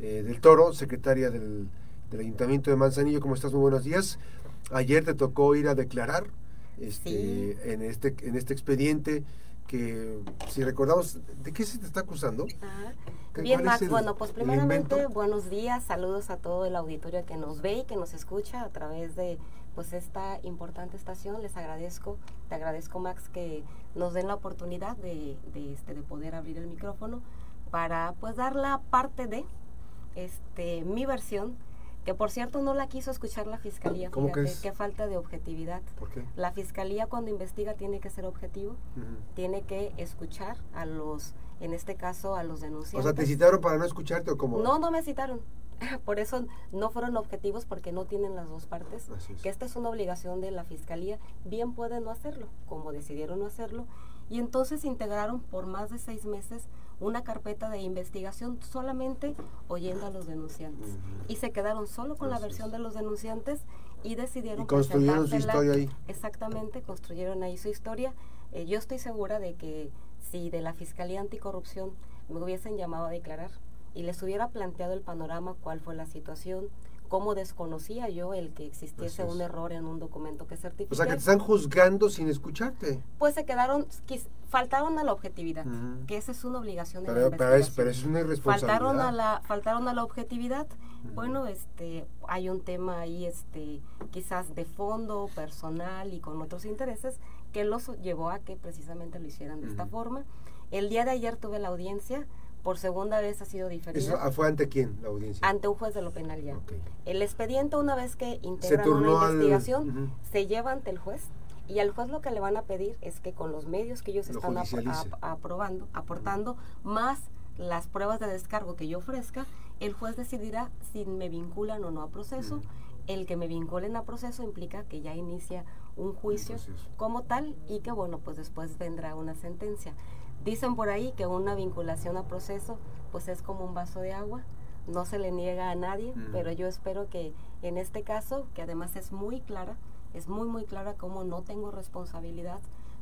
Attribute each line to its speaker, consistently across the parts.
Speaker 1: eh, del Toro, secretaria del, del, Ayuntamiento de Manzanillo. ¿Cómo estás? Muy buenos días. Ayer te tocó ir a declarar este, en, este, en este expediente que, si recordamos, ¿de qué se te está acusando?
Speaker 2: Bien, Max, bueno, pues primeramente buenos días, saludos a todo el auditorio que nos ve y que nos escucha a través de pues esta importante estación. Les agradezco, te agradezco Max que nos den la oportunidad de, de, este, de poder abrir el micrófono para pues dar la parte de este, mi versión, que por cierto no la quiso escuchar la fiscalía.
Speaker 1: ¿Cómo que
Speaker 2: qué falta de objetividad.
Speaker 1: ¿Por qué?
Speaker 2: La fiscalía cuando investiga tiene que ser objetivo, tiene que escuchar a los, en este caso a los denunciantes.
Speaker 1: O sea, ¿te citaron para no escucharte o cómo?
Speaker 2: No, no me citaron. Por eso no fueron objetivos porque no tienen las dos partes. Que esta es una obligación de la fiscalía. Bien pueden no hacerlo, como decidieron no hacerlo. Y entonces integraron por más de seis meses una carpeta de investigación solamente oyendo a los denunciantes. Y se quedaron solo con la versión de los denunciantes y decidieron...
Speaker 1: Y construyeron su historia ahí.
Speaker 2: Exactamente, construyeron ahí su historia. Eh, yo estoy segura de que si de la Fiscalía Anticorrupción me hubiesen llamado a declarar y les hubiera planteado el panorama, cuál fue la situación, cómo desconocía yo el que existiese un error en un documento que certifica.
Speaker 1: O sea, que te están juzgando sin escucharte.
Speaker 2: Pues se quedaron, faltaron a la objetividad, que esa es una obligación de
Speaker 1: pero,
Speaker 2: la
Speaker 1: pero es, pero es una irresponsabilidad.
Speaker 2: Faltaron a la, faltaron a la objetividad. Bueno, este, hay un tema ahí, este, quizás de fondo, personal y con otros intereses, que los llevó a que precisamente lo hicieran de esta forma. El día de ayer tuve la audiencia, por segunda vez ha sido diferente.
Speaker 1: ¿Eso fue ante quién la audiencia?
Speaker 2: Ante un juez de lo penal ya. El expediente, una vez que integran una investigación, se lleva ante el juez y al juez lo que le van a pedir es que con los medios que ellos están aprobando, aportando, más las pruebas de descargo que yo ofrezca, el juez decidirá si me vinculan o no a proceso. El que me vinculen a proceso implica que ya inicia un juicio como tal y que bueno, pues después vendrá una sentencia. Dicen por ahí que una vinculación a proceso pues es como un vaso de agua, no se le niega a nadie, pero yo espero que en este caso, que además es muy clara, es muy muy clara cómo no tengo responsabilidad,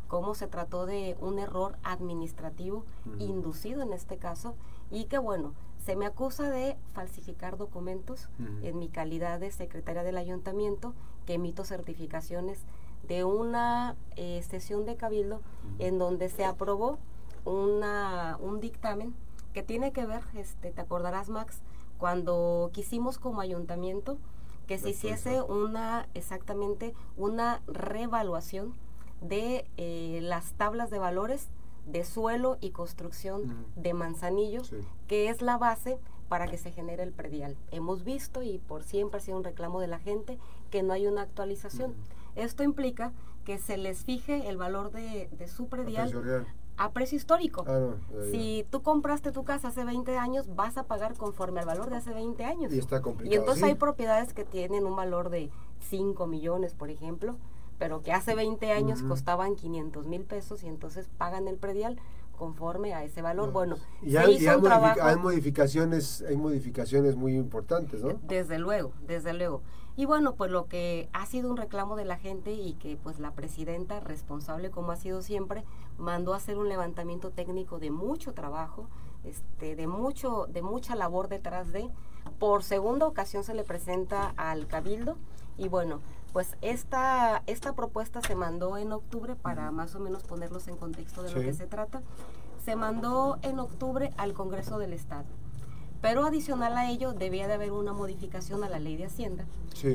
Speaker 2: cómo se trató de un error administrativo inducido en este caso y que bueno, se me acusa de falsificar documentos en mi calidad de secretaria del ayuntamiento, que emito certificaciones de una eh, sesión de cabildo en donde se aprobó una, un dictamen que tiene que ver, este, te acordarás Max, cuando quisimos como ayuntamiento que se hiciese una, exactamente, una revaluación de eh, las tablas de valores de suelo y construcción de Manzanillo, que es la base para que se genere el predial. Hemos visto, y por siempre ha sido un reclamo de la gente, que no hay una actualización. Esto implica que se les fije el valor de, de su predial a precio histórico.
Speaker 1: Ah,
Speaker 2: si tú compraste tu casa hace 20 años, vas a pagar conforme al valor de hace 20 años.
Speaker 1: Y está complicado.
Speaker 2: Y entonces hay propiedades que tienen un valor de 5 millones, por ejemplo, pero que hace 20 años costaban 500 mil pesos y entonces pagan el predial conforme a ese valor. Bueno,
Speaker 1: y hay, hay, modificaciones, hay modificaciones muy importantes, ¿no?
Speaker 2: Desde luego, desde luego. Y bueno, pues lo que ha sido un reclamo de la gente y que pues la presidenta, responsable como ha sido siempre, mandó a hacer un levantamiento técnico de mucho trabajo, este, de mucho, de mucha labor detrás de. Por segunda ocasión se le presenta al Cabildo y bueno, pues esta, esta propuesta se mandó en octubre para más o menos ponerlos en contexto de lo que se trata. Se mandó en octubre al Congreso del Estado pero adicional a ello, debía de haber una modificación a la ley de Hacienda,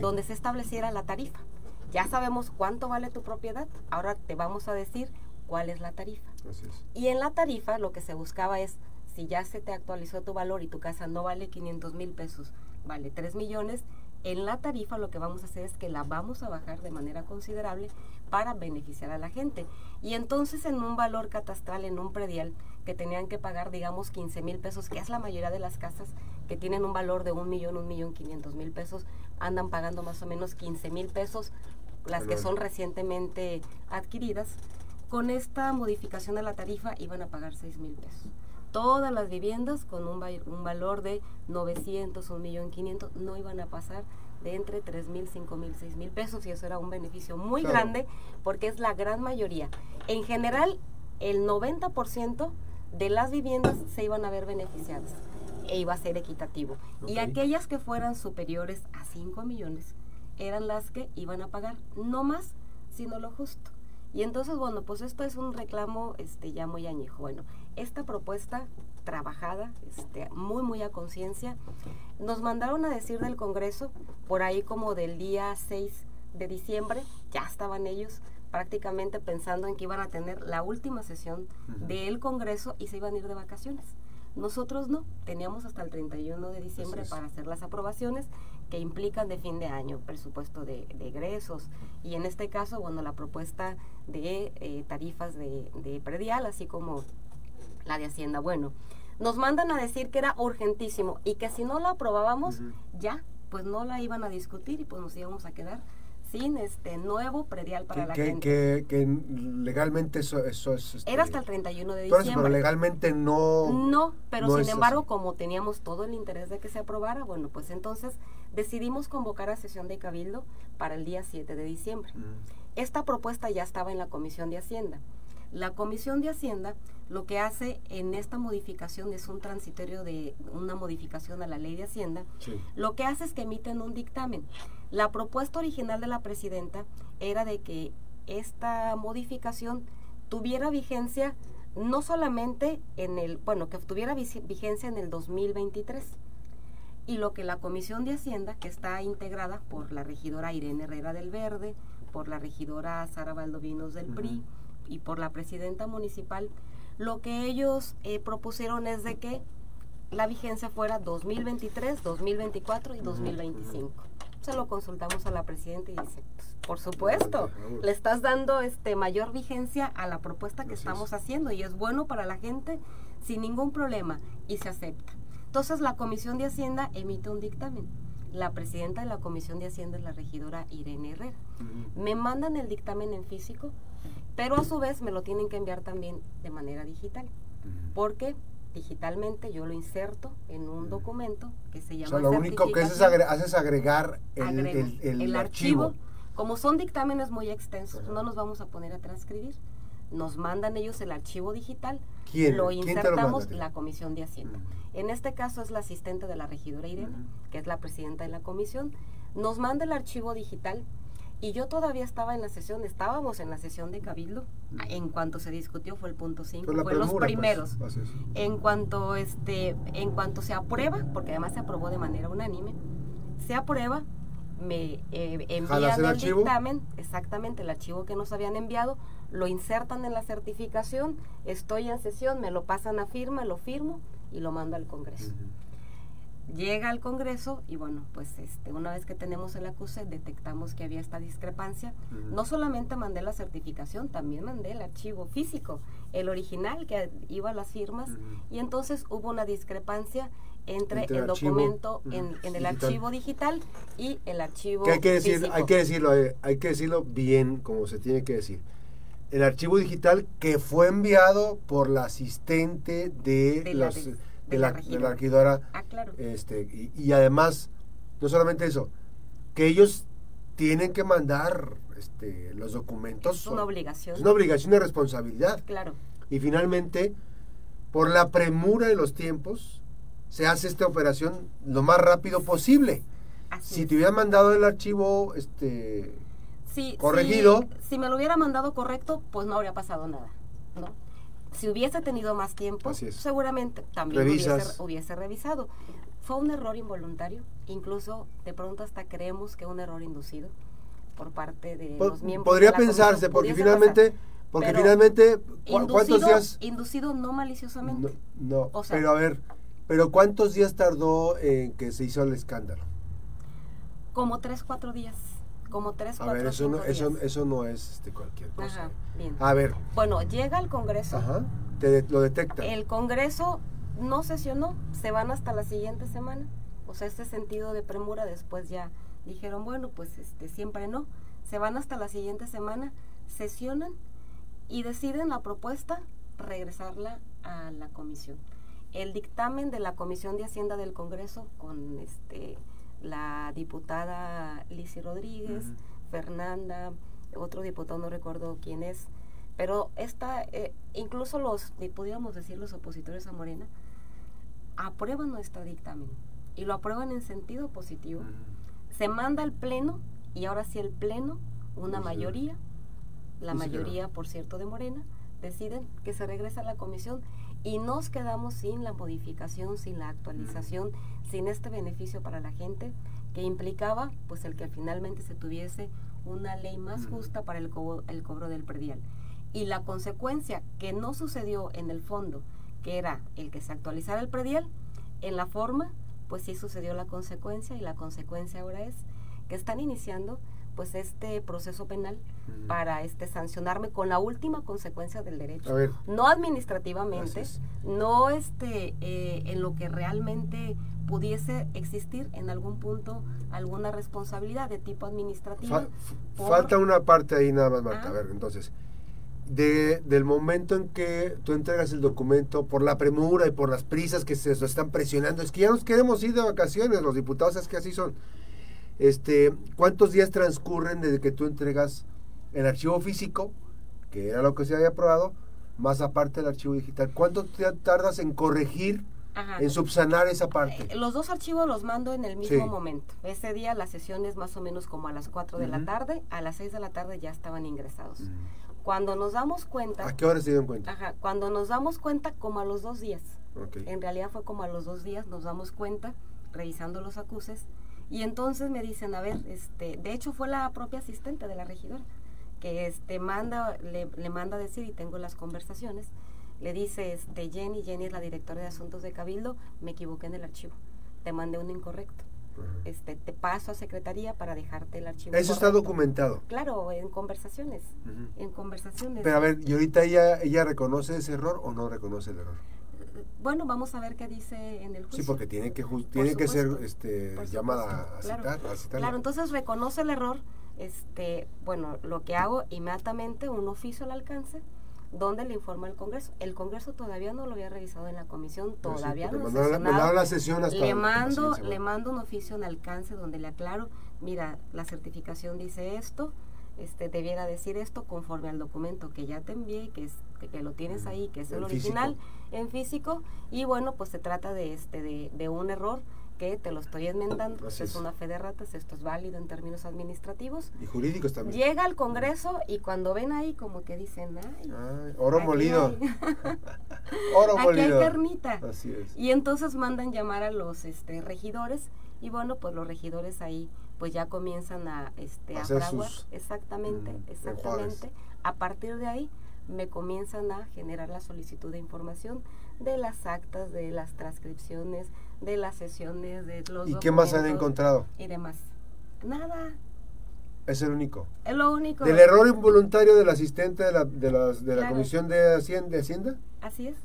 Speaker 2: donde se estableciera la tarifa. Ya sabemos cuánto vale tu propiedad, ahora te vamos a decir cuál es la tarifa. Y en la tarifa lo que se buscaba es, si ya se te actualizó tu valor y tu casa no vale 500 mil pesos, vale 3 millones, en la tarifa lo que vamos a hacer es que la vamos a bajar de manera considerable para beneficiar a la gente. Y entonces en un valor catastral, en un predial, que tenían que pagar, digamos, 15 mil pesos, que es la mayoría de las casas que tienen un valor de un millón, un millón quinientos mil pesos, andan pagando más o menos 15 mil pesos, las que son recientemente adquiridas. Con esta modificación de la tarifa iban a pagar 6 mil pesos. Todas las viviendas con un, un valor de 900, un millón quinientos, no iban a pasar de entre 3 mil, 5 mil, 6 mil pesos y eso era un beneficio muy grande porque es la gran mayoría. En general, el 90% de las viviendas se iban a ver beneficiadas. e iba a ser equitativo. Y aquellas que fueran superiores a 5 millones eran las que iban a pagar, no más, sino lo justo. Y entonces, bueno, pues esto es un reclamo este, ya muy añejo. Bueno, esta propuesta trabajada, este, muy, muy a conciencia, nos mandaron a decir del Congreso, por ahí como del día 6 de diciembre, ya estaban ellos prácticamente pensando en que iban a tener la última sesión del Congreso y se iban a ir de vacaciones. Nosotros no, teníamos hasta el 31 de diciembre para hacer las aprobaciones que implican de fin de año, presupuesto de, egresos y en este caso, bueno, la propuesta de eh, tarifas de, predial, así como la de Hacienda. Bueno, nos mandan a decir que era urgentísimo y que si no la aprobábamos, ya, pues no la iban a discutir y pues nos íbamos a quedar sin este nuevo predial para la
Speaker 1: gente. Que, legalmente eso, eso es...
Speaker 2: Este, Era hasta el 31 de diciembre.
Speaker 1: pero legalmente no...
Speaker 2: No, pero sin embargo, como teníamos todo el interés de que se aprobara, bueno, pues entonces decidimos convocar a sesión de Cabildo para el día 7 de diciembre. Mm. Esta propuesta ya estaba en la Comisión de Hacienda. La Comisión de Hacienda lo que hace en esta modificación es un transitorio de una modificación a la ley de Hacienda. Lo que hace es que emiten un dictamen. La propuesta original de la presidenta era de que esta modificación tuviera vigencia no solamente en el, bueno, que tuviera vigencia en el 2023. Y lo que la Comisión de Hacienda, que está integrada por la regidora Irene Herrera del Verde, por la regidora Sara Valdovinos del PRI, y por la presidenta municipal, lo que ellos eh, propusieron es de que la vigencia fuera 2023, 2024 y 2025. Se lo consultamos a la presidenta y dice, pues, por supuesto, le estás dando este mayor vigencia a la propuesta que estamos haciendo y es bueno para la gente sin ningún problema y se acepta. Entonces la Comisión de Hacienda emite un dictamen. La presidenta de la Comisión de Hacienda es la regidora Irene Herrera. Me mandan el dictamen en físico, pero a su vez me lo tienen que enviar también de manera digital, porque digitalmente yo lo inserto en un documento que se llama...
Speaker 1: O sea, lo único que haces, es agregar el, archivo.
Speaker 2: Como son dictámenes muy extensos, no nos vamos a poner a transcribir. Nos mandan ellos el archivo digital, lo insertamos la Comisión de Hacienda. En este caso es la asistente de la regidora Irene, que es la presidenta de la comisión. Nos manda el archivo digital, y yo todavía estaba en la sesión, estábamos en la sesión de Cabildo, en cuanto se discutió fue el punto 5, fue, los pues, primeros. en cuanto este en cuanto se aprueba, porque además se aprobó de manera unánime, se aprueba, me eh, envían el, dictamen, exactamente el archivo que nos habían enviado, lo insertan en la certificación, estoy en sesión, me lo pasan a firma, lo firmo y lo mando al Congreso llega al Congreso y bueno, pues este, una vez que tenemos el acuse, detectamos que había esta discrepancia. No solamente mandé la certificación, también mandé el archivo físico, el original que iba a las firmas, y entonces hubo una discrepancia entre, el, documento en, el archivo digital y el archivo
Speaker 1: hay que decir, Hay que decirlo, eh, hay que decirlo bien, como se tiene que decir. El archivo digital que fue enviado por la asistente de, los de, la, regidora.
Speaker 2: Ah, claro.
Speaker 1: Este, y, además, no solamente eso, que ellos tienen que mandar este, los documentos.
Speaker 2: Es una obligación.
Speaker 1: Es una obligación de responsabilidad.
Speaker 2: Claro.
Speaker 1: Y finalmente, por la premura de los tiempos, se hace esta operación lo más rápido posible. si te hubieran mandado el archivo este, corregido.
Speaker 2: Si, me lo hubiera mandado correcto, pues no habría pasado nada. ¿no? Si hubiese tenido más tiempo, seguramente también hubiese, revisado. Fue un error involuntario, incluso de pronto hasta creemos que un error inducido por parte de los miembros.
Speaker 1: Podría pensarse, porque finalmente, porque finalmente,
Speaker 2: ¿cuántos días? Inducido no maliciosamente.
Speaker 1: No, pero a ver, pero ¿cuántos días tardó en que se hizo el escándalo?
Speaker 2: Como tres, cuatro días como tres,
Speaker 1: cuatro, A ver, eso no, eso, eso no es este, cualquier cosa.
Speaker 2: Ajá, bien.
Speaker 1: A ver.
Speaker 2: Bueno, llega el Congreso.
Speaker 1: Ajá, te, lo detecta.
Speaker 2: El Congreso no sesionó, se van hasta la siguiente semana. O sea, este sentido de premura después ya dijeron, bueno, pues este siempre no. Se van hasta la siguiente semana, sesionan y deciden la propuesta regresarla a la comisión. El dictamen de la Comisión de Hacienda del Congreso con este la diputada Lizy Rodríguez, Fernanda, otro diputado, no recuerdo quién es, pero esta, eh, incluso los, podríamos decir los opositores a Morena, aprueban nuestro dictamen y lo aprueban en sentido positivo. Se manda al Pleno y ahora sí el Pleno, una mayoría, la mayoría, por cierto, de Morena, deciden que se regresa a la comisión y nos quedamos sin la modificación, sin la actualización, sin este beneficio para la gente que implicaba pues el que finalmente se tuviese una ley más justa para el, el cobro del predial. Y la consecuencia que no sucedió en el fondo, que era el que se actualizara el predial, en la forma, pues sí sucedió la consecuencia y la consecuencia ahora es que están iniciando pues este proceso penal para este sancionarme con la última consecuencia del derecho. No administrativamente no este eh, en lo que realmente pudiese existir en algún punto alguna responsabilidad de tipo administrativo
Speaker 1: falta una parte ahí nada más Marta. A ver entonces de, del momento en que tú entregas el documento por la premura y por las prisas que se están presionando, es que ya nos queremos ir de vacaciones, los diputados es que así son. Este, ¿Cuántos días transcurren desde que tú entregas el archivo físico, que era lo que se había aprobado, más aparte el archivo digital? ¿Cuánto tardas en corregir, en subsanar esa parte?
Speaker 2: Eh, los dos archivos los mando en el mismo momento. Ese día la sesión es más o menos como a las 4 de la tarde, a las 6 de la tarde ya estaban ingresados. Cuando nos damos cuenta...
Speaker 1: ¿A qué hora se dieron cuenta?
Speaker 2: Ajá, cuando nos damos cuenta como a los dos días. En realidad fue como a los dos días nos damos cuenta, revisando los acuses, y entonces me dicen, a ver, este, de hecho fue la propia asistente de la regidora, que este manda, le, le manda a decir, y tengo las conversaciones, le dice, este, Jenny, Jenny es la directora de asuntos de Cabildo, me equivoqué en el archivo, te mandé un incorrecto este, te paso a secretaría para dejarte el archivo.
Speaker 1: Eso está documentado.
Speaker 2: Claro, en conversaciones, en conversaciones.
Speaker 1: Pero a ver, ¿y ahorita ella, ella reconoce ese error o no reconoce el error?
Speaker 2: Bueno, vamos a ver qué dice en el juicio.
Speaker 1: Sí, porque tiene que, tiene que ser este, llamada a, citar,
Speaker 2: Claro, entonces reconoce el error. Este, bueno, lo que hago inmediatamente, un oficio al alcance, donde le informa el Congreso. El Congreso todavía no lo había revisado en la comisión, todavía no lo
Speaker 1: ha la sesión hasta
Speaker 2: le mando, le mando un oficio en alcance donde le aclaro, mira, la certificación dice esto, este debiera decir esto conforme al documento que ya te envié, que es que, lo tienes ahí, que es el, original en físico y bueno, pues se trata de este de, de un error que te lo estoy enmendando, es. una fe de ratas, esto es válido en términos administrativos.
Speaker 1: Y jurídicos también.
Speaker 2: Llega al Congreso y cuando ven ahí como que dicen, ay,
Speaker 1: oro molido.
Speaker 2: oro aquí molido. hay carnita. Así es. Y entonces mandan llamar a los este, regidores y bueno, pues los regidores ahí pues ya comienzan a, este, a fraguar. Exactamente, mm, exactamente. A partir de ahí me comienzan a generar la solicitud de información de las actas, de las transcripciones, de las sesiones, de los
Speaker 1: ¿Y qué más han encontrado?
Speaker 2: Y demás. Nada.
Speaker 1: Es el único.
Speaker 2: Es lo único.
Speaker 1: ¿Del error involuntario del asistente de la, de de la Comisión de Hacienda, de Hacienda?
Speaker 2: Así es.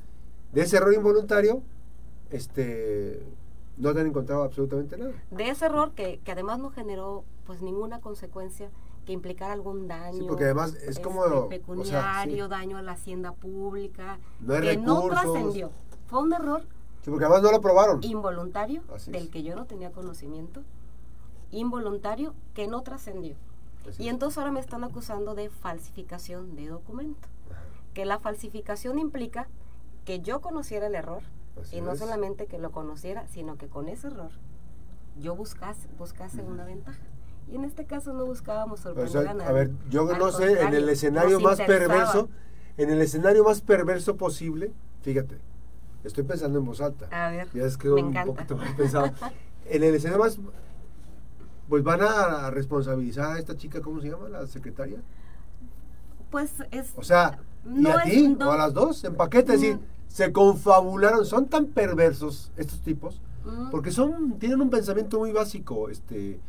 Speaker 1: De ese error involuntario, este no han encontrado absolutamente nada.
Speaker 2: De ese error que, que además no generó pues ninguna consecuencia que implicara algún daño.
Speaker 1: Sí, porque además es este, como...
Speaker 2: Pecuniario, daño a la hacienda pública, que no trascendió. Fue un error.
Speaker 1: Sí, porque además no lo aprobaron.
Speaker 2: Involuntario, del que yo no tenía conocimiento. Involuntario, que no trascendió. Y entonces ahora me están acusando de falsificación de documento. Que la falsificación implica que yo conociera el error. y no solamente que lo conociera, sino que con ese error yo buscase, buscase una ventaja. Y en este caso no buscábamos sorprender a nadie.
Speaker 1: A ver, yo no sé, en el escenario más perverso, en el escenario más perverso posible, fíjate, estoy pensando en voz alta.
Speaker 2: A ver,
Speaker 1: ya es que un poquito más pensado. en el escenario más, pues van a responsabilizar a esta chica, ¿cómo se llama? La secretaria.
Speaker 2: Pues es...
Speaker 1: O sea, ¿y a ti? ¿O a las dos? En paquete, es decir, mm. se confabularon, son tan perversos estos tipos, mm. porque son, tienen un pensamiento muy básico, este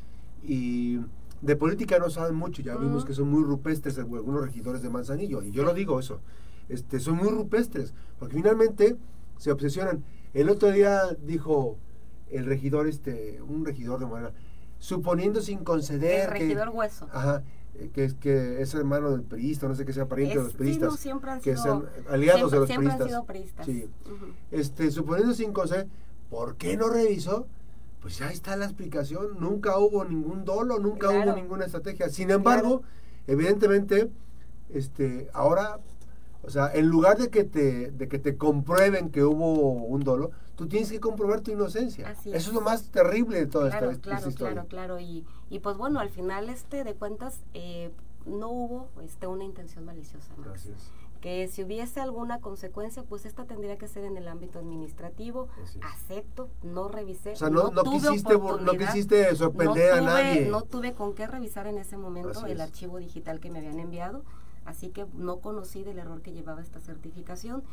Speaker 1: y de política no saben mucho, ya vimos que son muy rupestres algunos regidores de Manzanillo, y yo lo digo eso, este, son muy rupestres, porque finalmente se obsesionan. El otro día dijo el regidor, este, un regidor de Morena, suponiendo sin conceder...
Speaker 2: El regidor Hueso.
Speaker 1: Ajá, eh, que es que es hermano del priista, no sé qué sea pariente de los priistas,
Speaker 2: siempre han
Speaker 1: que
Speaker 2: sean
Speaker 1: aliados de los
Speaker 2: siempre
Speaker 1: priistas.
Speaker 2: Han sido priistas.
Speaker 1: Sí. este, suponiendo sin conceder, ¿por qué no revisó? Pues ya está la explicación, nunca hubo ningún dolo, nunca hubo ninguna estrategia. Sin embargo, evidentemente, este, ahora O sea, en lugar de que te, de que te comprueben que hubo un dolo, tú tienes que comprobar tu inocencia. Eso es. lo más terrible de toda
Speaker 2: esta,
Speaker 1: claro,
Speaker 2: historia. Claro, claro, y, y pues bueno, al final este de cuentas eh, no hubo este una intención maliciosa. Gracias que si hubiese alguna consecuencia, pues esta tendría que ser en el ámbito administrativo. Acepto, no revisé.
Speaker 1: O sea, no, no, quisiste, no quisiste, sorprender a nadie.
Speaker 2: No tuve con qué revisar en ese momento el archivo digital que me habían enviado. Así que no conocí del error que llevaba esta certificación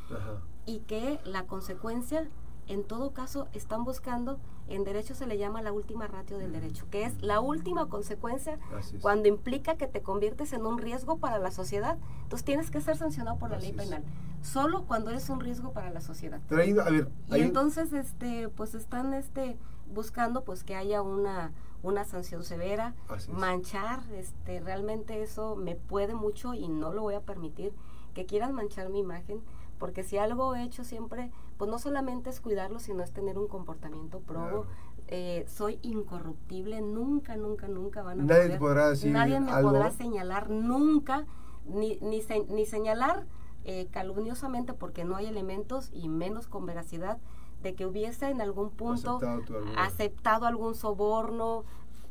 Speaker 2: y que la consecuencia en todo caso están buscando, en derecho se le llama la última ratio del derecho, que es la última consecuencia cuando implica que te conviertes en un riesgo para la sociedad. Entonces tienes que ser sancionado por la ley penal, solo cuando eres un riesgo para la sociedad. y entonces este pues están este buscando pues que haya una una sanción severa, manchar, este realmente eso me puede mucho y no lo voy a permitir que quieran manchar mi imagen porque si algo he hecho siempre, pues no solamente es cuidarlo, sino es tener un comportamiento probo. Eh, soy incorruptible, nunca, nunca, nunca van a
Speaker 1: nadie podrá decir
Speaker 2: nadie me podrá señalar nunca, ni, ni, ni señalar eh, calumniosamente porque no hay elementos y menos con veracidad de que hubiese en algún punto aceptado algún soborno,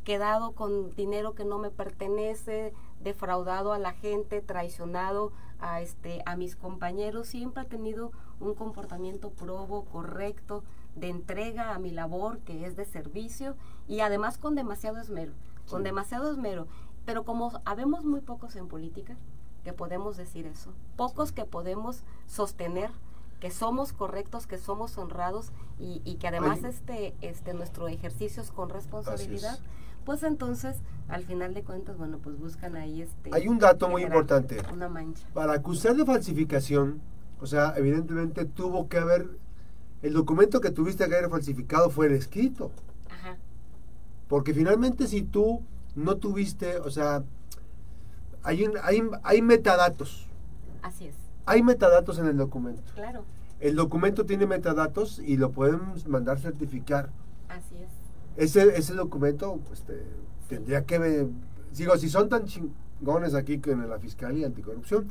Speaker 2: quedado con dinero que no me pertenece, defraudado a la gente, traicionado a este a mis compañeros, siempre ha tenido un comportamiento probo, correcto, de entrega a mi labor, que es de servicio, y además con demasiado esmero, con demasiado esmero. Pero como habemos muy pocos en política, que podemos decir eso, pocos que podemos sostener que somos correctos, que somos honrados y, y que además este, este nuestro ejercicio es con responsabilidad pues entonces al final de cuentas, bueno, pues buscan ahí este...
Speaker 1: Hay un dato muy importante.
Speaker 2: Una mancha.
Speaker 1: Para acusar de falsificación, o sea, evidentemente tuvo que haber, el documento que tuviste que haber falsificado fue el escrito. Ajá. Porque finalmente si tú no tuviste, o sea, hay, un, hay, hay metadatos.
Speaker 2: Así es.
Speaker 1: Hay metadatos en el documento.
Speaker 2: Claro.
Speaker 1: El documento tiene metadatos y lo podemos mandar certificar.
Speaker 2: Así es
Speaker 1: ese, ese documento este, tendría que... Digo, si son tan chingones aquí en la Fiscalía Anticorrupción,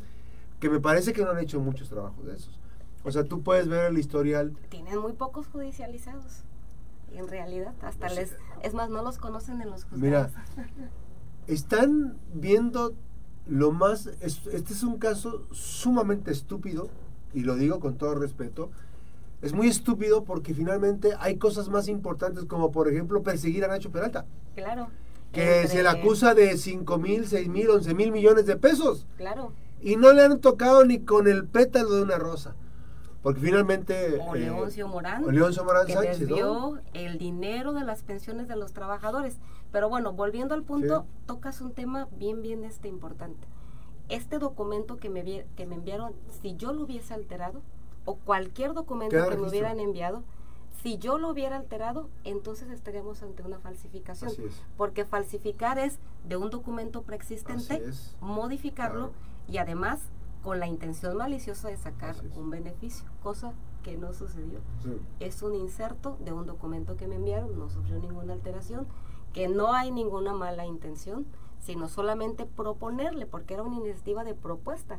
Speaker 1: que me parece que no han hecho muchos trabajos de esos. O sea, tú puedes ver el historial.
Speaker 2: Tienen muy pocos judicializados, en realidad. Hasta les... Es más, no los conocen en los
Speaker 1: juzgados. Mira, están viendo lo más... Este es un caso sumamente estúpido, y lo digo con todo respeto, es muy estúpido porque finalmente hay cosas más importantes como por ejemplo perseguir a Nacho Peralta.
Speaker 2: Claro.
Speaker 1: Que se le acusa de 5 mil, 6 mil, 11 mil millones de pesos.
Speaker 2: Claro.
Speaker 1: Y no le han tocado ni con el pétalo de una rosa. Porque finalmente...
Speaker 2: O eh, Leoncio Morán.
Speaker 1: O Leoncio Morán
Speaker 2: que
Speaker 1: Sánchez,
Speaker 2: dio el dinero de las pensiones de los trabajadores. Pero bueno, volviendo al punto, tocas un tema bien, bien este importante. Este documento que me, que me enviaron, si yo lo hubiese alterado, o cualquier documento que me hubieran enviado, si yo lo hubiera alterado, entonces estaríamos ante una falsificación. Porque falsificar es de un documento preexistente, modificarlo y además con la intención maliciosa de sacar un beneficio, cosa que no sucedió. Es un inserto de un documento que me enviaron, no sufrió ninguna alteración, que no hay ninguna mala intención, sino solamente proponerle, porque era una iniciativa de propuesta.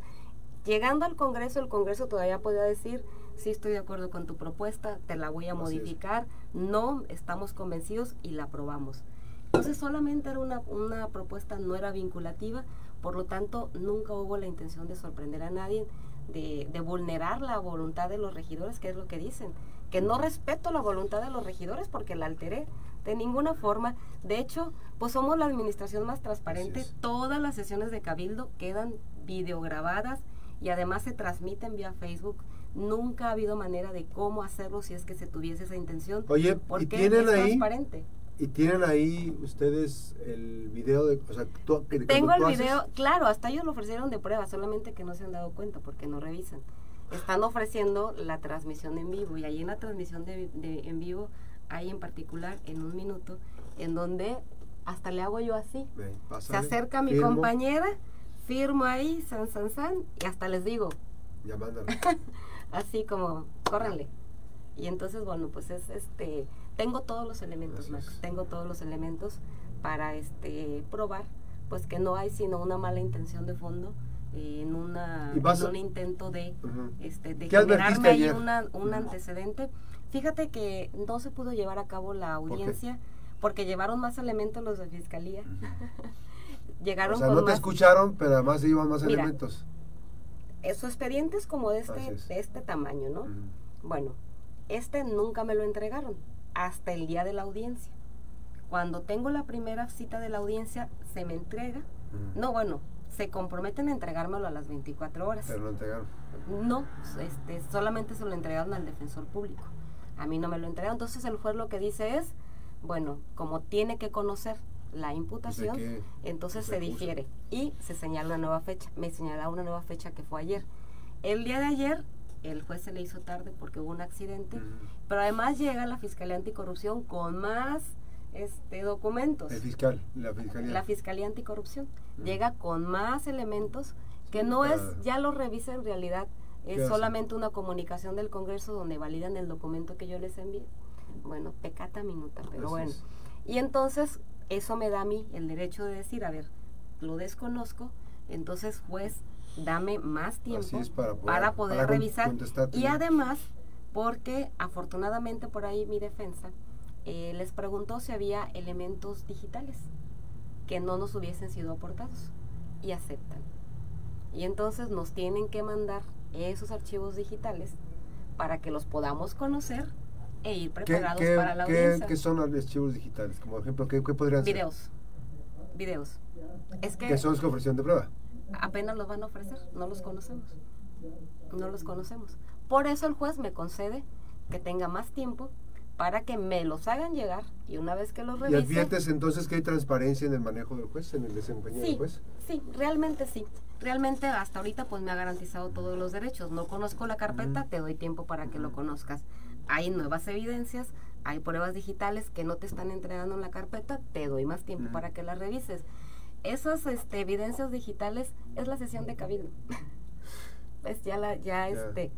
Speaker 2: Llegando al Congreso, el Congreso todavía podía decir, sí estoy de acuerdo con tu propuesta, te la voy a modificar, no, estamos convencidos y la aprobamos. Entonces solamente era una, una propuesta, no era vinculativa, por lo tanto nunca hubo la intención de sorprender a nadie, de, de, vulnerar la voluntad de los regidores, que es lo que dicen, que no respeto la voluntad de los regidores porque la alteré de ninguna forma. De hecho, pues somos la administración más transparente, todas las sesiones de cabildo quedan videograbadas y además se transmiten vía Facebook. Nunca ha habido manera de cómo hacerlo si es que se tuviese esa intención.
Speaker 1: Oye, porque ¿y tienen ahí, transparente. ¿Y tienen ahí ustedes el video de... O sea,
Speaker 2: Tengo el video, claro, hasta ellos lo ofrecieron de prueba, solamente que no se han dado cuenta porque no revisan. Están ofreciendo la transmisión en vivo y ahí en la transmisión de, en vivo hay en particular en un minuto en donde hasta le hago yo así. se acerca mi compañera firmo ahí, san, san, san, y hasta les digo.
Speaker 1: Ya
Speaker 2: Así como, córranle. Y entonces, bueno, pues es este, tengo todos los elementos, Max, tengo todos los elementos para este probar, pues que no hay sino una mala intención de fondo, en, una, un intento de, este, de generarme ahí un antecedente. Fíjate que no se pudo llevar a cabo la audiencia porque llevaron más elementos los de fiscalía.
Speaker 1: Llegaron o sea, no te escucharon, pero además iban más elementos.
Speaker 2: Su expediente es como de este, de este tamaño, ¿no? Bueno, este nunca me lo entregaron hasta el día de la audiencia. Cuando tengo la primera cita de la audiencia, se me entrega. No, bueno, se comprometen a entregármelo a las 24 horas.
Speaker 1: Pero no entregaron.
Speaker 2: No, este, solamente se lo entregaron al defensor público. A mí no me lo entregaron. Entonces el juez lo que dice es, bueno, como tiene que conocer la imputación, entonces se difiere y se señala una nueva fecha. Me señala una nueva fecha que fue ayer. El día de ayer el juez se le hizo tarde porque hubo un accidente, pero además llega la Fiscalía Anticorrupción con más este documentos.
Speaker 1: El fiscal, la Fiscalía.
Speaker 2: La Fiscalía Anticorrupción llega con más elementos que no es, ya lo revisa en realidad, es solamente una comunicación del Congreso donde validan el documento que yo les envié. Bueno, pecata minuta, pero bueno. Y entonces eso me da a mí el derecho de decir, a ver, lo desconozco, entonces juez, dame más tiempo para poder, revisar. Y además, porque afortunadamente por ahí mi defensa eh, les preguntó si había elementos digitales que no nos hubiesen sido aportados y aceptan. Y entonces nos tienen que mandar esos archivos digitales para que los podamos conocer e ir preparados para la audiencia.
Speaker 1: ¿Qué son los archivos digitales? Como ejemplo, ¿qué, podrían
Speaker 2: Videos. ser? Videos. Es que
Speaker 1: ¿Qué son ofrecieron de prueba?
Speaker 2: Apenas los van a ofrecer, no los conocemos. No los conocemos. Por eso el juez me concede que tenga más tiempo para que me los hagan llegar y una vez que los revise...
Speaker 1: ¿Y adviertes entonces que hay transparencia en el manejo del juez, en el desempeño del juez?
Speaker 2: Sí, realmente sí. Realmente hasta ahorita pues me ha garantizado todos los derechos. No conozco la carpeta, te doy tiempo para que lo conozcas. Hay nuevas evidencias, hay pruebas digitales que no te están entregando en la carpeta, te doy más tiempo para que las revises. Esas este, evidencias digitales es la sesión de cabildo. pues ya la, ya este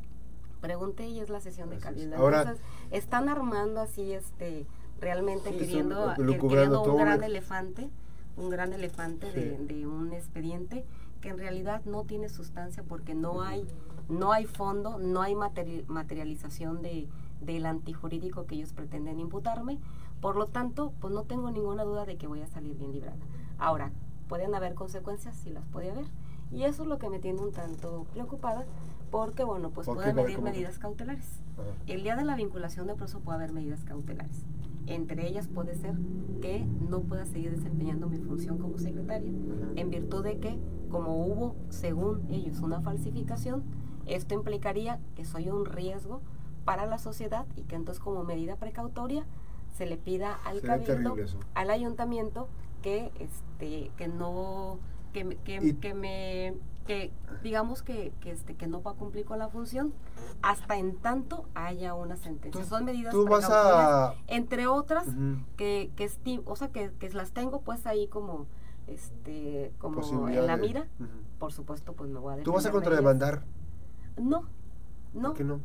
Speaker 2: pregunté y es la sesión de cabildo. Ahora, están armando así, este, realmente queriendo, un gran elefante, un gran elefante de, un expediente que en realidad no tiene sustancia porque no hay, no hay fondo, no hay materialización de, del antijurídico que ellos pretenden imputarme. Por lo tanto, pues no tengo ninguna duda de que voy a salir bien librada. Ahora, pueden haber consecuencias, sí las puede haber. Y eso es lo que me tiene un tanto preocupada, porque bueno, pues puede haber medidas cautelares. El día de la vinculación de proceso puede haber medidas cautelares. Entre ellas puede ser que no pueda seguir desempeñando mi función como secretaria, en virtud de que, como hubo, según ellos, una falsificación, esto implicaría que soy un riesgo para la sociedad y que entonces como medida precautoria se le pida al cabildo, al ayuntamiento que este que no que, que, que me que digamos que, que, este que no va a cumplir con la función hasta en tanto haya una sentencia. Son medidas
Speaker 1: tú vas a...
Speaker 2: entre otras que que o sea que, que las tengo pues ahí como este como en la mira, por supuesto pues me voy a
Speaker 1: ¿Tú vas a contrademandar?
Speaker 2: No. No.
Speaker 1: ¿Por qué no?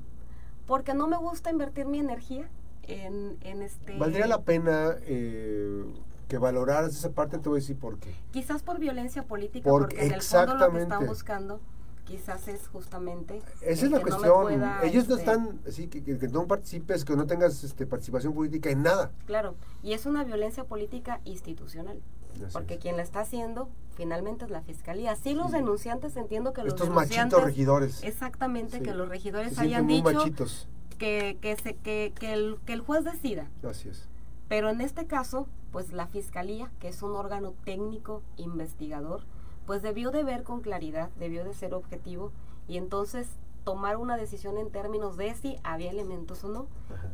Speaker 2: Porque no me gusta invertir mi energía en, en este
Speaker 1: ¿Valdría la pena eh, que valoraras esa parte, te voy a decir por qué.
Speaker 2: Quizás por violencia política, porque, en el fondo lo que están buscando quizás es justamente
Speaker 1: esa es la cuestión. ellos no este están sí que, que, no participes que no tengas este, participación política en nada.
Speaker 2: Claro y es una violencia política institucional porque quien la está haciendo finalmente es la fiscalía. Sí los denunciantes entiendo que los
Speaker 1: estos
Speaker 2: machitos
Speaker 1: regidores.
Speaker 2: exactamente que los regidores hayan dicho que que, se, que, que, el, que el juez decida.
Speaker 1: Así es.
Speaker 2: Pero en este caso, pues la Fiscalía, que es un órgano técnico investigador, pues debió de ver con claridad, debió de ser objetivo y entonces tomar una decisión en términos de si había elementos o no.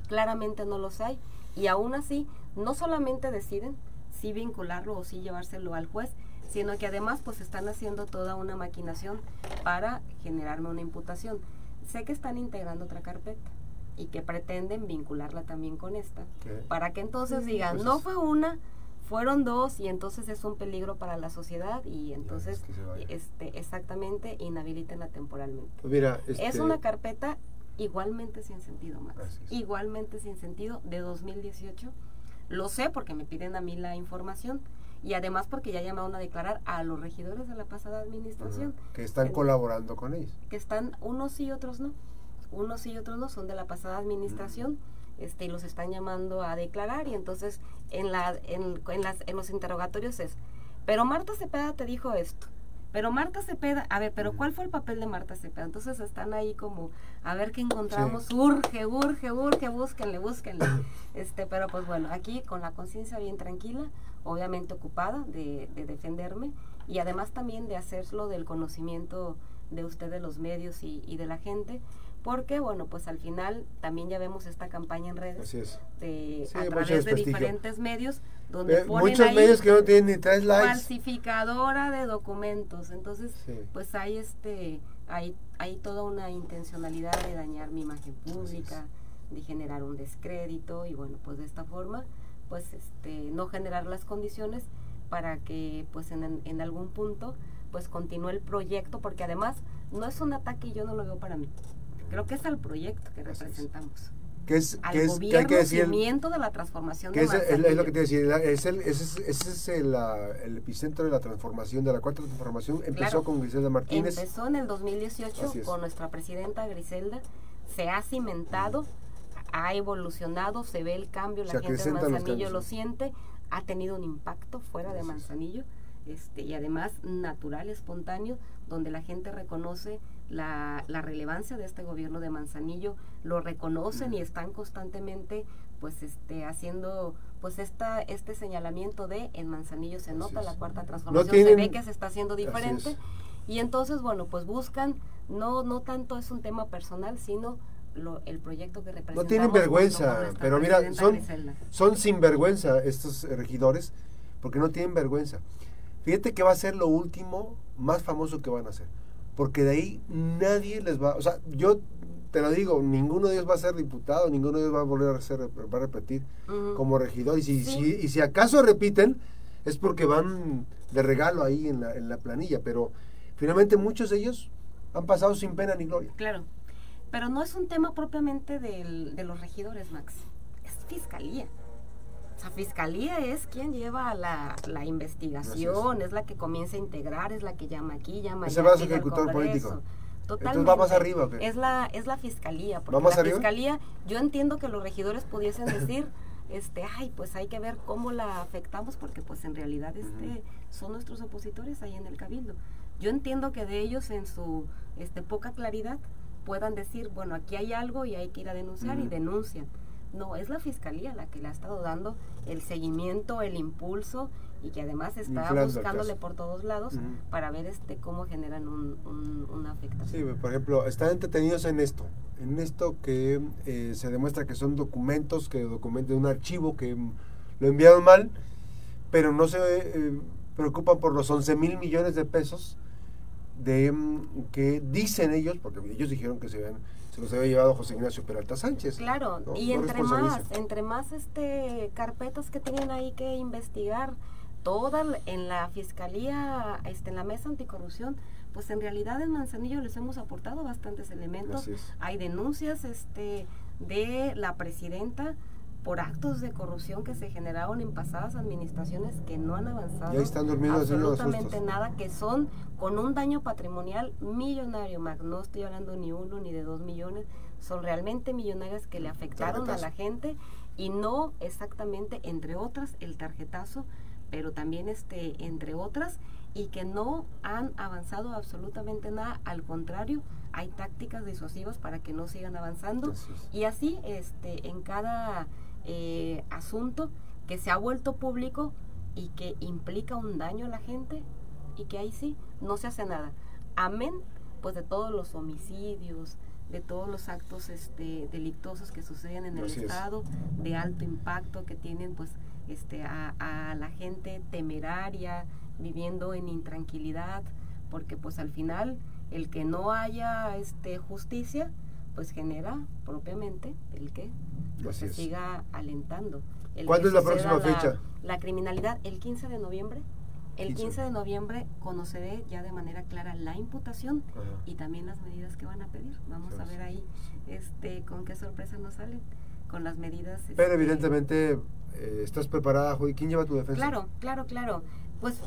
Speaker 2: Claramente no los hay y aún así no solamente deciden si vincularlo o si llevárselo al juez, sino que además pues están haciendo toda una maquinación para generarme una imputación. Sé que están integrando otra carpeta y que pretenden vincularla también con esta, para que entonces digan, pues no fue una, fueron dos y entonces es un peligro para la sociedad y entonces este exactamente inhabilitenla temporalmente.
Speaker 1: Pues mira,
Speaker 2: Es este una carpeta igualmente sin sentido, Max. Igualmente sin sentido de 2018. Lo sé porque me piden a mí la información y además porque ya llamaron a declarar a los regidores de la pasada administración.
Speaker 1: que están colaborando con ellos.
Speaker 2: Que están unos y otros no. Unos y otros no son de la pasada administración. Este, y los están llamando a declarar y entonces en, la, en, en, las, en los interrogatorios es, pero Marta Cepeda te dijo esto, pero Marta Cepeda, a ver, pero ¿cuál fue el papel de Marta Cepeda? Entonces están ahí como, a ver qué encontramos, urge, urge, urge, búsquenle, búsquenle. Este, pero pues bueno, aquí con la conciencia bien tranquila, obviamente ocupada de, defenderme y además también de hacerlo del conocimiento de ustedes, los medios y, y de la gente, porque bueno, pues al final también ya vemos esta campaña en redes De, a través de diferentes medios donde
Speaker 1: eh, muchos medios que no tienen ni tres likes.
Speaker 2: falsificadora de documentos. Entonces pues hay este hay, hay toda una intencionalidad de dañar mi imagen pública de generar un descrédito y bueno pues de esta forma pues este no generar las condiciones para que pues en, en algún punto pues continúe el proyecto porque además no es un ataque y yo no lo veo para mí Creo que es al proyecto que representamos.
Speaker 1: Que es,
Speaker 2: al
Speaker 1: que es,
Speaker 2: gobierno,
Speaker 1: que hay que decir,
Speaker 2: de la transformación
Speaker 1: que
Speaker 2: de
Speaker 1: es, es, lo que te decía, es el, ese es, el, el, epicentro de la transformación, de la cuarta transformación. Empezó con Griselda Martínez.
Speaker 2: Empezó en el 2018 con nuestra presidenta Griselda. Se ha cimentado, ha evolucionado, se ve el cambio, la gente de Manzanillo lo siente, ha tenido un impacto fuera de Manzanillo este, y además natural, espontáneo, donde la gente reconoce la, la, relevancia de este gobierno de Manzanillo, lo reconocen y están constantemente pues este haciendo pues esta este señalamiento de en Manzanillo se nota la cuarta transformación, se ve que se está haciendo diferente y entonces bueno, pues buscan no no tanto es un tema personal, sino lo, el proyecto que representamos.
Speaker 1: No tienen vergüenza, pero mira, son, son sinvergüenza estos regidores porque no tienen vergüenza. Fíjate que va a ser lo último más famoso que van a hacer. Porque de ahí nadie les va, o sea, yo te lo digo, ninguno de ellos va a ser diputado, ninguno de ellos va a volver a ser, va a repetir como regidor. Y si, y si acaso repiten, es porque van de regalo ahí en la, en la planilla. Pero finalmente muchos de ellos han pasado sin pena ni gloria.
Speaker 2: Claro. Pero no es un tema propiamente del, de los regidores, Max. Es fiscalía. La fiscalía es quien lleva la, la investigación, es. la que comienza a integrar, es la que llama aquí, llama
Speaker 1: allá. Ese ejecutor político.
Speaker 2: Totalmente.
Speaker 1: Entonces va más arriba.
Speaker 2: Es la es la fiscalía, porque la fiscalía, yo entiendo que los regidores pudiesen decir, este, ay, pues hay que ver cómo la afectamos, porque pues en realidad este son nuestros opositores ahí en el cabildo. Yo entiendo que de ellos en su este poca claridad puedan decir, bueno, aquí hay algo y hay que ir a denunciar y denuncian no, es la fiscalía la que le ha estado dando el seguimiento, el impulso y que además está buscándole por todos lados para ver este cómo generan un, una afectación.
Speaker 1: Sí, por ejemplo, están entretenidos en esto, en esto que eh, se demuestra que son documentos, que documentan un archivo que lo enviaron mal, pero no se eh, preocupan por los 11 mil millones de pesos de mm, que dicen ellos, porque ellos dijeron que se ven se los había llevado José Ignacio Peralta Sánchez.
Speaker 2: Claro, y entre más, entre más este carpetas que tienen ahí que investigar, toda en la fiscalía, este, en la mesa anticorrupción, pues en realidad en Manzanillo les hemos aportado bastantes elementos. Hay denuncias este de la presidenta por actos de corrupción que se generaron en pasadas administraciones que no han avanzado
Speaker 1: están durmiendo
Speaker 2: absolutamente nada, que son con un daño patrimonial millonario, Mac. No estoy hablando ni uno ni de dos millones, son realmente millonarias que le afectaron a la gente y no exactamente, entre otras, el tarjetazo, pero también este, entre otras, y que no han avanzado absolutamente nada, al contrario, hay tácticas disuasivas para que no sigan avanzando. Y así este en cada eh, asunto que se ha vuelto público y que implica un daño a la gente y que ahí sí no se hace nada. Amén, pues de todos los homicidios, de todos los actos este, delictuosos que suceden en el Estado, de alto impacto que tienen pues este, a, a, la gente temeraria, viviendo en intranquilidad, porque pues al final el que no haya este, justicia, pues genera propiamente el que pues, se siga alentando.
Speaker 1: ¿Cuándo es la próxima fecha?
Speaker 2: La criminalidad, el 15 de noviembre. El 15, de noviembre conoceré ya de manera clara la imputación y también las medidas que van a pedir. Vamos a ver ahí este con qué sorpresa nos salen con las medidas.
Speaker 1: Pero este, evidentemente eh, ¿estás preparada, ¿Quién lleva tu defensa?
Speaker 2: Claro, claro, claro. Pues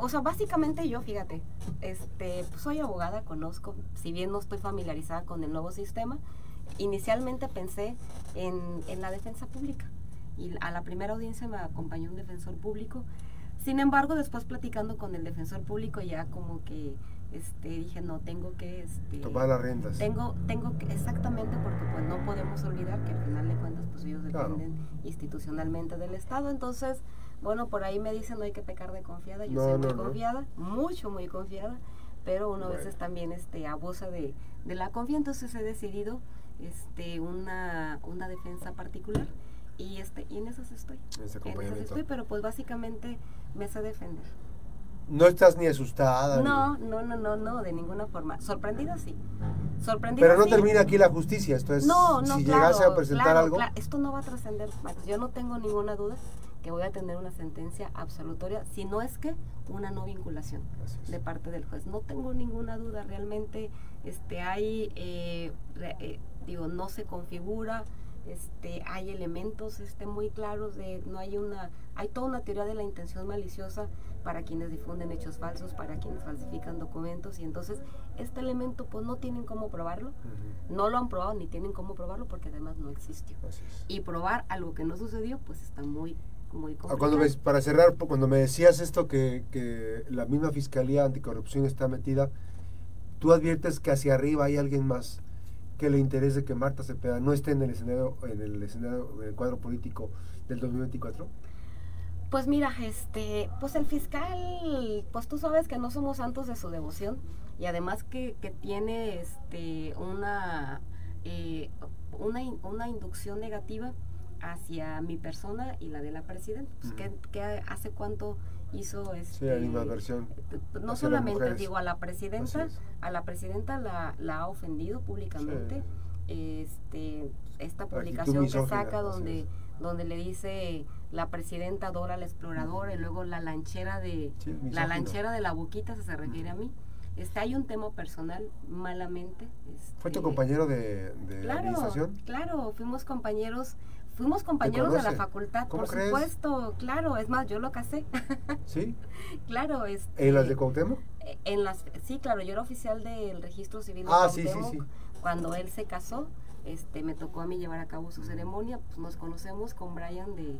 Speaker 2: o sea, básicamente yo, fíjate, este, pues, soy abogada, conozco, si bien no estoy familiarizada con el nuevo sistema, inicialmente pensé en, en la defensa pública y a la primera audiencia me acompañó un defensor público. Sin embargo, después platicando con el defensor público ya como que este, dije, no, tengo que... Este,
Speaker 1: Tomar las riendas.
Speaker 2: Tengo, tengo que, exactamente, porque pues no podemos olvidar que al final de cuentas pues ellos dependen institucionalmente del Estado. Entonces, bueno, por ahí me dicen no hay que pecar de confiada. Yo soy muy confiada, mucho, muy confiada, pero uno a veces también este, abusa de, de la confianza. Entonces he decidido este, una, una defensa particular y este y en esas estoy. En, esas estoy, pero pues básicamente me sé defender.
Speaker 1: ¿No estás ni asustada?
Speaker 2: No, no, no, no, no, de ninguna forma. Sorprendida sí.
Speaker 1: Sorprendida Pero no termina aquí la justicia, esto es no, no, si llegase a presentar algo.
Speaker 2: esto no va a trascender, Yo no tengo ninguna duda que voy a tener una sentencia absolutoria, si no es que una no vinculación de parte del juez. No tengo ninguna duda, realmente este hay, eh, eh, digo, no se configura este, hay elementos este, muy claros de no hay una hay toda una teoría de la intención maliciosa para quienes difunden hechos falsos para quienes falsifican documentos y entonces este elemento pues no tienen cómo probarlo no lo han probado ni tienen cómo probarlo porque además no existió y probar algo que no sucedió pues está muy muy ah, complicado.
Speaker 1: Cuando para cerrar, cuando me decías esto que, que la misma Fiscalía Anticorrupción está metida, tú adviertes que hacia arriba hay alguien más que le interese que Marta Cepeda no esté en el escenario, en el escenario, en el cuadro político del 2024?
Speaker 2: Pues mira, este, pues el fiscal, pues tú sabes que no somos santos de su devoción y además que, que tiene este una, eh, una, una inducción negativa hacia mi persona y la de la presidenta. Pues, que, hace cuánto hizo este
Speaker 1: versión
Speaker 2: no solamente digo a la presidenta a la presidenta la, la ha ofendido públicamente este esta publicación que saca donde donde le dice la presidenta adora al explorador y luego la lanchera de la lanchera de la boquita se, refiere a mí. Este, hay un tema personal malamente.
Speaker 1: ¿Fue tu este, compañero de, de
Speaker 2: claro,
Speaker 1: administración?
Speaker 2: Claro, fuimos compañeros Fuimos compañeros de la facultad, por supuesto, claro, es más, yo lo casé.
Speaker 1: ¿Sí?
Speaker 2: claro. Este,
Speaker 1: ¿En las de Cuauhtémoc?
Speaker 2: Eh, en las, sí, claro, yo era oficial del registro civil de ah, Sí, sí, sí. Cuando él se casó, este, me tocó a mí llevar a cabo su ceremonia, pues nos conocemos con Brian de,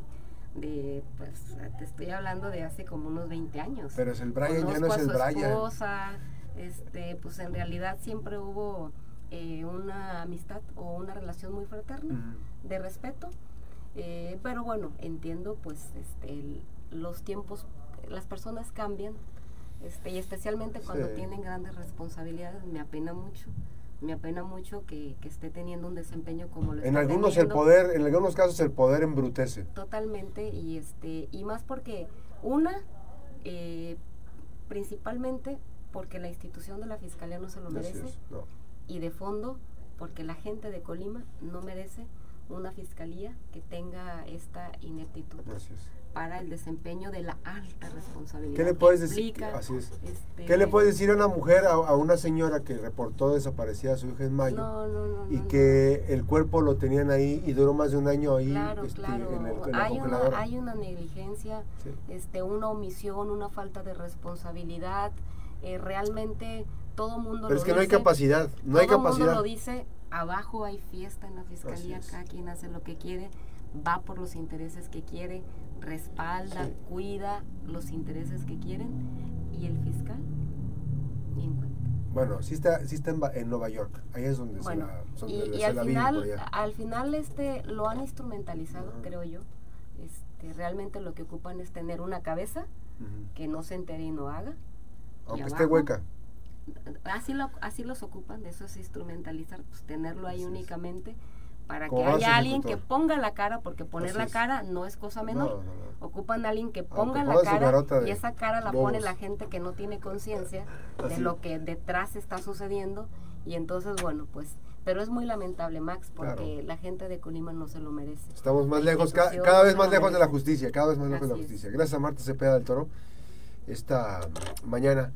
Speaker 2: de, pues, te estoy hablando de hace como unos 20 años.
Speaker 1: Pero es el Brian, ya no es el Brian.
Speaker 2: Esposa, este, pues en realidad siempre hubo eh, una amistad o una relación muy fraterna, de respeto. Eh, pero bueno, entiendo pues este, los tiempos, las personas cambian, este, y especialmente cuando tienen grandes responsabilidades, me apena mucho me apena mucho que, esté teniendo un desempeño como lo
Speaker 1: en algunos el poder en algunos casos el poder embrutece.
Speaker 2: Totalmente y este y más porque una eh, principalmente porque la institución de la fiscalía no se lo merece y de fondo porque la gente de Colima no merece una fiscalía que tenga esta ineptitud para el desempeño de la alta responsabilidad.
Speaker 1: ¿Qué le puedes decir? Este, ¿Qué le puedes decir a una mujer, a, una señora que reportó desaparecida a su hija en mayo y que el cuerpo lo tenían ahí y duró más de un año ahí
Speaker 2: este, en, el, hay, una, hay una negligencia, este, una omisión, una falta de responsabilidad. Eh, realmente todo mundo
Speaker 1: Pero es que no hay capacidad, no hay capacidad. Mundo
Speaker 2: lo dice, abajo hay fiesta en la fiscalía, cada quien hace lo que quiere, va por los intereses que quiere, respalda, cuida los intereses que quieren y el fiscal ni en cuenta.
Speaker 1: Bueno, sí está, sí está en, Nueva York, ahí es donde se la,
Speaker 2: y, al final, al final este lo han instrumentalizado, creo yo. Este, realmente lo que ocupan es tener una cabeza que no se entere y no haga.
Speaker 1: Aunque esté hueca
Speaker 2: así, lo, así los ocupan, de eso es instrumentalizar, pues tenerlo ahí únicamente para que haya alguien que ponga la cara, porque poner la cara no es cosa menor. Ocupan a alguien que ponga la cara y esa cara la pone la gente que no tiene conciencia de lo que detrás está sucediendo. Y entonces bueno, pues pero es muy lamentable Max porque la gente de Colima no se lo merece.
Speaker 1: Estamos más lejos, cada, vez más lejos de la justicia, cada vez más lejos de la justicia. Gracias a Marta Cepeda del Toro. Esta mañana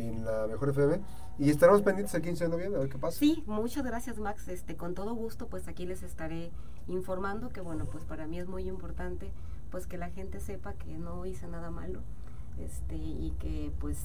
Speaker 1: en la Mejor FM. Y estaremos pendientes el 15 de noviembre, a ver qué pasa.
Speaker 2: Sí, muchas gracias Max. Este, con todo gusto, pues aquí les estaré informando que bueno, pues para mí es muy importante pues que la gente sepa que no hice nada malo este, y que pues,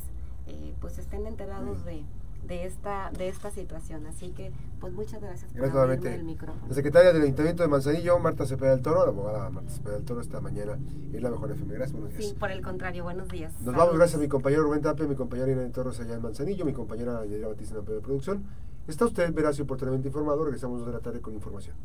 Speaker 2: eh, pues estén enterados de de esta de esta situación. Así que, pues muchas gracias
Speaker 1: por abrirme el micrófono. La secretaria del Ayuntamiento de Manzanillo, Marta Cepeda del Toro, la abogada Marta Cepeda del Toro, esta mañana es la mejor FM. Gracias, buenos días.
Speaker 2: Sí, por el contrario, buenos días.
Speaker 1: Nos vamos, gracias a mi compañero Rubén Tapia, mi compañera Irene Torres allá en Manzanillo, mi compañera Yadira Batista en la de producción. Está usted veraz y oportunamente informado. Regresamos de la tarde con información.